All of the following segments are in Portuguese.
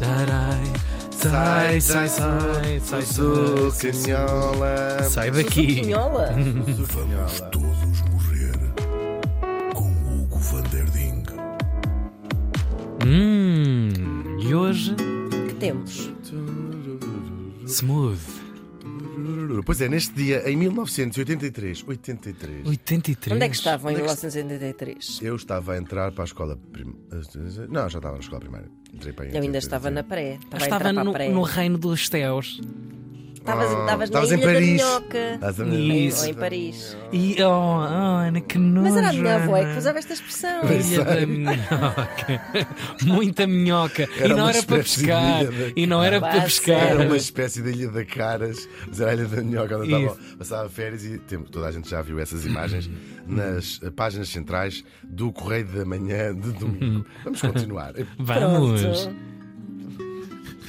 Darai. Sai, sai, sai, sai, Sou sai, daqui. Vamos todos morrer com Hugo van der Ding. Hum, e hoje, que temos? smooth. Pois é, neste dia, em 1983, 83, 83. Onde é que estavam em Onde é que 1983? eu estava a entrar para a escola. Prim... Não, já estava na escola primária. Entrei para aí em Eu ainda 83. estava na pré. Estava, a Estava entrar para no, pré. no reino dos teus. Estavas, estavas na estavas em Ilha da Paris. Minhoca. Estás a ver? Em- Isso. Ou em Paris. E, oh, Ana, que nojo. Mas era a minha avó é que usava esta expressão. Ilha da minhoca. Muita minhoca. Era e não era para pescar. da- E não era para pescar. Era uma espécie de ilha de caras, mas era a ilha da Minhoca, Isso. estava, passava férias e tem- toda a gente já viu essas imagens nas eh, páginas centrais do Correio da Manhã de domingo. Vamos continuar. Vamos.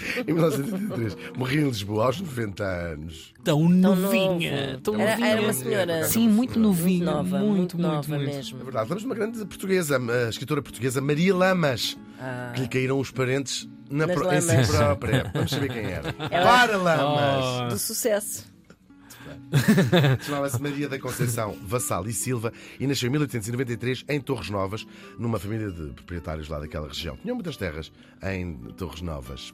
Em 1983, morri em Lisboa aos 90 anos. Tão novinha. Tão Era, novinha. era uma senhora. Sim, muito novinha. Muito nova, muito, muito, muito, nova muito. É mesmo. verdade, falamos de uma grande portuguesa, a escritora portuguesa Maria Lamas, Ah. que lhe caíram os parentes na pro- em si própria. Vamos saber quem era. Ela- Para Lamas! Oh. Do sucesso. Chamava-se Maria da Conceição Vassal e Silva e nasceu em 1893 em Torres Novas, numa família de proprietários lá daquela região. Tinham muitas terras em Torres Novas.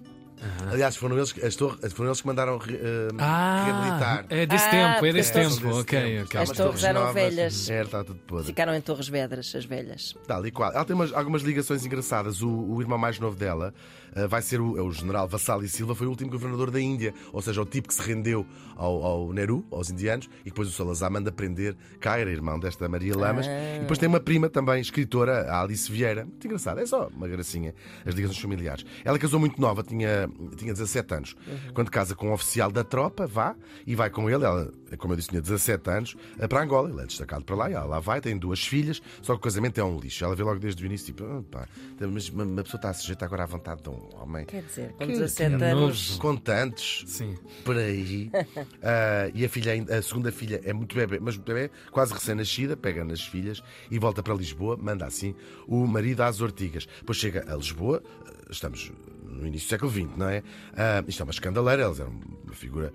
Aliás, foram eles, que- as torres, foram eles que mandaram eh, Ah, reabilitar. é desse Ah, tempo, é desse São tempo. desse Ok, tempo. ok. As torres eram novas. velhas. É, está tudo podre. Ficaram em Torres Vedras, as velhas. Tal e qual. Ela tem umas- algumas ligações engraçadas. O, o irmão mais novo dela eh, vai ser o, é o general Vassal e Silva, foi o último governador da Índia, ou seja, o tipo que se rendeu ao, ao Nehru, aos indianos, e depois o Salazar manda prender cá, era irmão desta Maria Lamas. E depois tem uma prima também, escritora, a Alice Vieira. Muito engraçada, é só uma gracinha, as ligações familiares. Ela casou muito nova, tinha, tinha 17 anos. Quando casa com um oficial da tropa, vá, e vai com ele, ela, como eu disse, tinha 17 anos, eh, para Angola. Ele é destacado para lá, e ela lá vai, tem duas filhas, só que o casamento é um lixo. Ela vê logo desde o início, tipo, "Ah, pá, mas uma, uma pessoa está a sujeitar agora à vontade de um homem. Quer dizer, com Que 17 nojo. anos. Com tantos, Sim. por aí. Ah, e a, filha, ainda- a segunda filha é muito bebê, mas muito bebê, quase recém-nascida, pega nas filhas e volta para Lisboa, manda assim o marido às ortigas. Depois chega a Lisboa, ah, estamos no início do século XX, não é? Ah, isto é uma escandaleira, eles eram uma figura.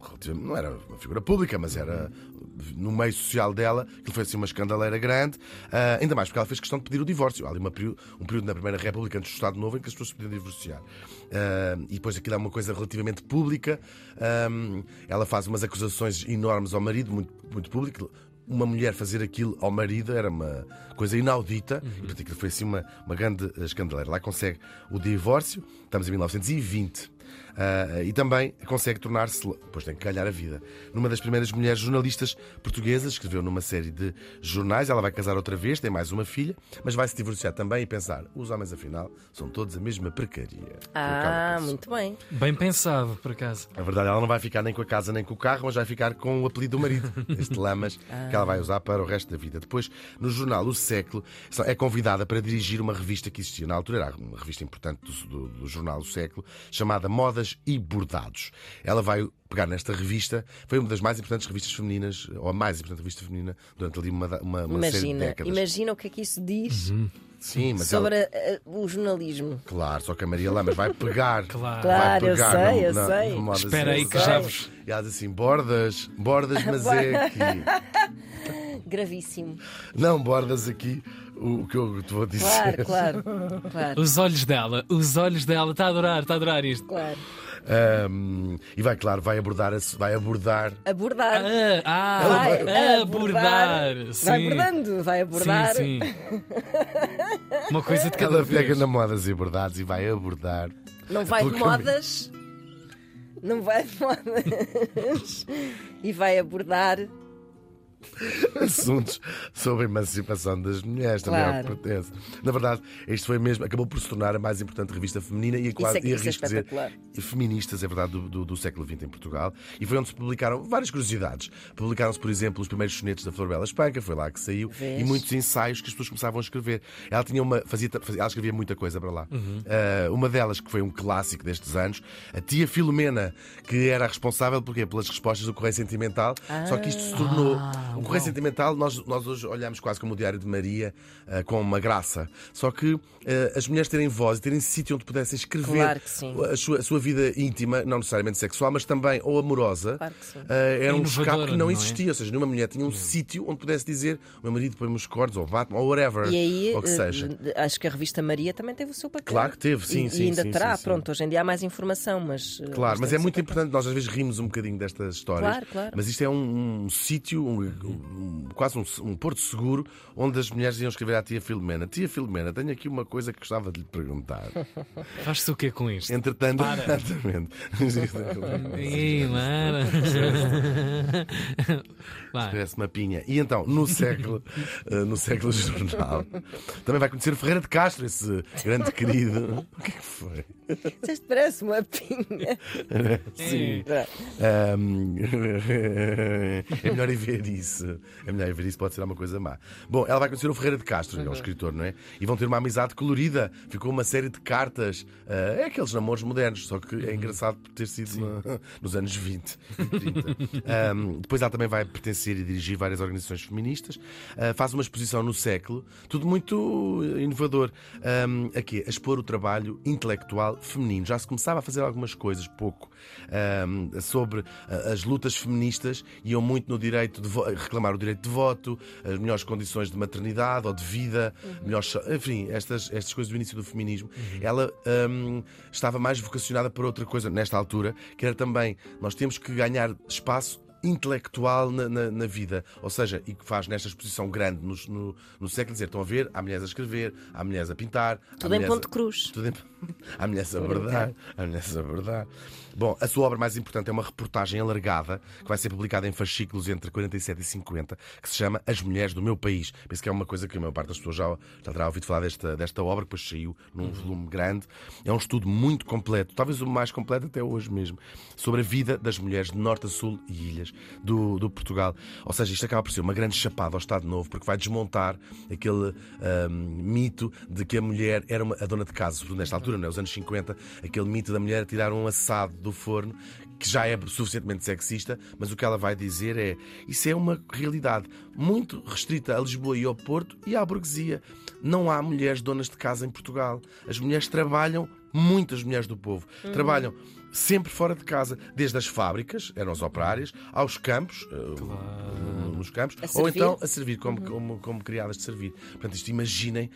relativamente- não era uma figura pública, mas era no meio social dela, que foi assim uma escandaleira grande, ah, ainda mais porque ela fez questão de pedir o divórcio. Há ali uma um período na Primeira República, antes do Estado Novo, em que as pessoas se podiam divorciar. Ah, e depois aquilo é uma coisa relativamente pública. Ah, ela faz umas acusações enormes ao marido, muito, muito público. Uma mulher fazer aquilo ao marido era uma coisa inaudita, e portanto aquilo foi assim uma, uma grande escandaleira. Lá consegue o divórcio, estamos em 1920. Ah, e também consegue tornar-se, depois tem que calhar a vida, numa das primeiras mulheres jornalistas portuguesas, escreveu numa série de jornais. Ela vai casar outra vez, tem mais uma filha, mas vai se divorciar também e pensar: os homens, afinal, são todos a mesma ela Ah, muito bem. Bem pensado, por acaso. Na verdade, ela não vai ficar nem com a casa nem com o carro, mas vai ficar com o apelido do marido, este Lamas, que ela vai usar para o resto da vida. Depois, no jornal O Século, é convidada para dirigir uma revista que existia na altura, era uma revista importante do, do- do jornal O Século, chamada Modas e Bordados. Ela vai pegar nesta revista, foi uma das mais importantes revistas femininas, ou a mais importante revista feminina, durante ali uma, uma, uma série de Imagina, décadas. imagina o que é que isso diz Sim, mas ela- sobre a- a- o jornalismo. Claro, só que a Maria Lamas vai pegar. Claro. Vai eu pegar sei, na- eu na- sei. na Espera aí assim, que já vos. E ela diz assim: bordas, bordas, mas é aqui. Gravíssimo. Não bordas aqui o que eu te vou dizer. Claro, claro. Claro, Os olhos dela, os olhos dela, está a adorar, está a adorar isto. claro. Ahm, e vai, claro, vai abordar, a- vai abordar. Abordar. Ah, ah, Vai ah, abordar. Sim. Vai abordando, vai abordar. Sim, sim. Uma coisa de cada Ela pega vez. na modas e bordados e vai abordar Não vai de modas. Não vai de modas. E vai abordar. assuntos sobre a emancipação das mulheres, também é o que pertence. Na verdade, isto foi mesmo, acabou por se tornar a mais importante revista feminina e, quase, é- e isso é arrisco dizer, feministas, é verdade, do, do, do século XX em Portugal. E foi onde se publicaram várias curiosidades. Publicaram-se, por exemplo, os primeiros sonetos da Flor Bela Espanca, foi lá que saiu, Vês? e muitos ensaios que as pessoas começavam a escrever. Ela tinha uma. Fazia, fazia- ela escrevia muita coisa para lá. Ah, uma delas, que foi um clássico destes anos, a tia Filomena, que era responsável porquê? pelas respostas do Correio Sentimental, só que isto se tornou Ah, o uau. Correio Sentimental, nós, nós hoje olhamos quase como o Diário de Maria, ah, com uma graça. Só que ah, as mulheres terem voz e terem sítio onde pudessem escrever Claro que sim. a, sua, a sua vida íntima, não necessariamente sexual, mas também ou amorosa, Claro sim. ah, era um escape que não não é? existia. Ou seja, nenhuma mulher tinha um sítio onde pudesse dizer o meu marido põe-me os cordes, ou bate ou whatever, E aí, ou que eh, seja. acho que a revista Maria também teve o seu papel. Claro que teve, sim, e, sim, E ainda sim, terá, sim, sim. pronto, hoje em dia há mais informação, mas. eh, Claro, mas é o muito importante, nós às vezes rimos um bocadinho destas histórias. Claro, claro. Mas isto é um, um sítio, um- um- quase um, um porto seguro, onde as mulheres iam escrever à tia Filomena: Tia Filomena, tenho aqui uma coisa que gostava de lhe perguntar. Faz-se o que com isto? Entretanto, Para. exatamente. Ih, Lara. Parece uma pinha. E então, no século, eh, no século jornal, também vai conhecer Ferreira de Castro, esse grande querido. O que é que foi? Disseste, parece uma pinha. Sim. É. Ahm, é melhor ir ver isso. É melhor ir ver isso, pode ser uma coisa má. Bom, ela vai conhecer o Ferreira de Castro, é um escritor, não é? E vão ter uma amizade colorida. Ficou uma série de cartas. Ah, é aqueles namoros modernos, só que é engraçado por ter sido na- nos anos 20 e 30. Ahm, depois ela também vai pertencer e dirigir várias organizações feministas. Ah, faz uma exposição no século, tudo muito inovador. Ahm, aqui, a expor o trabalho intelectual feminino. Já se começava a fazer algumas coisas, pouco, ahm, sobre ah, as lutas feministas, iam muito no direito de reclamar o direito de voto, as melhores condições de maternidade ou de vida, melhores, sa- enfim, estas, estas coisas do início do feminismo. Ela ahm, estava mais vocacionada para outra coisa nesta altura, que era também nós temos que ganhar espaço intelectual na, na- na vida. Ou seja, e que faz nesta exposição grande no, no, no século dizer, estão a ver, há mulheres a escrever, há mulheres a pintar, Tudo em mulheres a- ponto cruz. tudo em... Há mulheres a verdade. Há mulheres a verdade. Bom, a sua obra mais importante é uma reportagem alargada que vai ser publicada em fascículos entre 47 e 50, que se chama As Mulheres do Meu País. Penso que é uma coisa que a maior parte das pessoas já, já terá ouvido falar desta, desta obra, que depois saiu num volume grande. É um estudo muito completo, talvez o mais completo até hoje mesmo, sobre a vida das mulheres de norte a sul e ilhas do, do Portugal. Ou seja, isto acaba por ser uma grande chapada ao Estado Novo, porque vai desmontar aquele ahm, mito de que a mulher era uma, a dona de casa, sobretudo nesta altura, nos anos 50, aquele mito da mulher tirar um assado do forno, que já é suficientemente sexista, mas o que ela vai dizer é isso é uma realidade muito restrita a Lisboa e ao Porto e à burguesia. Não há mulheres donas de casa em Portugal. As mulheres trabalham, muitas mulheres do povo, trabalham sempre fora de casa, desde as fábricas, eram as operárias, aos campos, eh, nos campos, A ou então a servir como, como, como criadas de servir. Portanto, isto imaginem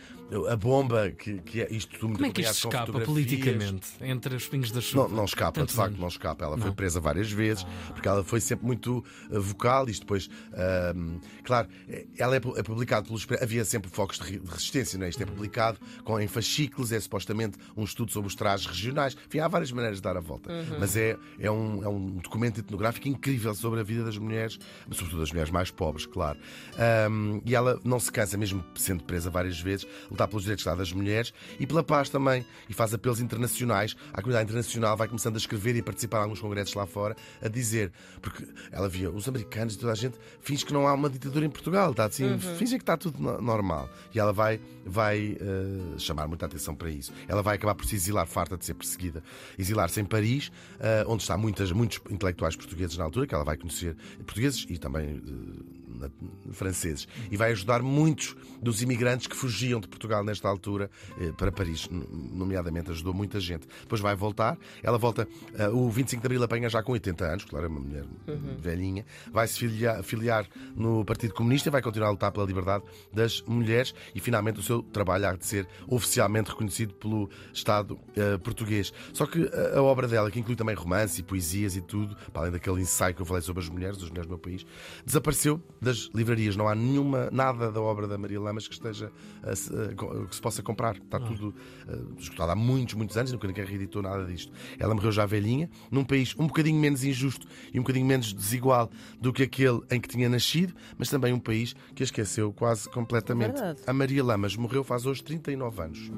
a bomba que, que é isto tudo Como é que isto escapa politicamente entre os pingos da chuva? Não, não escapa, Tantos de facto, não escapa. Ela foi Não. presa várias vezes, porque ela foi sempre muito eh, vocal. Isto depois, ahm, claro, eh, ela é, é publicado pelos. Havia sempre focos de re- de resistência, não é? Isto é publicado com, em fascículos, é supostamente um estudo sobre os trajes regionais. Enfim, há várias maneiras de dar a volta. Mas é, é, um, é um documento etnográfico incrível sobre a vida das mulheres, sobretudo das mulheres mais pobres, claro. Ahm, e ela não se cansa, mesmo sendo presa várias vezes, lutar pelos direitos das mulheres e pela paz também. E faz apelos internacionais. A comunidade internacional vai começando a escrever e a participar em alguns congressos lá fora, a dizer, porque ela via os americanos e toda a gente finge que não há uma ditadura em Portugal, está assim, fingem que está tudo no- normal. E ela vai, vai eh, chamar muita atenção para isso. Ela vai acabar por se exilar, farta de ser perseguida, exilar-se em Paris, eh, onde está muitas, muitos intelectuais portugueses na altura, que ela vai conhecer, portugueses e também eh, franceses, e vai ajudar muitos dos imigrantes que fugiam de Portugal nesta altura eh, para Paris, nomeadamente ajudou muita gente. Depois vai voltar, ela volta, o 25 de Abril apanha já com 80 anos, claro, é uma mulher velhinha, vai se filiar, filiar no Partido Comunista e vai continuar a lutar pela liberdade das mulheres e finalmente o seu trabalho há de ser oficialmente reconhecido pelo Estado eh, português. Só que a obra dela, que inclui também romance e poesias e tudo, para além daquele ensaio que eu falei sobre as mulheres, as mulheres do meu país, desapareceu das livrarias. Não há nenhuma, nada da obra da Maria Lamas que esteja a que se possa comprar. Está tudo eh, esgotado há muitos, muitos anos, nunca ninguém reeditou nada disto. Ela morreu já velhinha, num país um bocadinho menos injusto e um bocadinho menos desigual do que aquele em que tinha nascido, mas também um país que a esqueceu quase completamente. Verdade. A Maria Lamas morreu faz hoje 39 anos.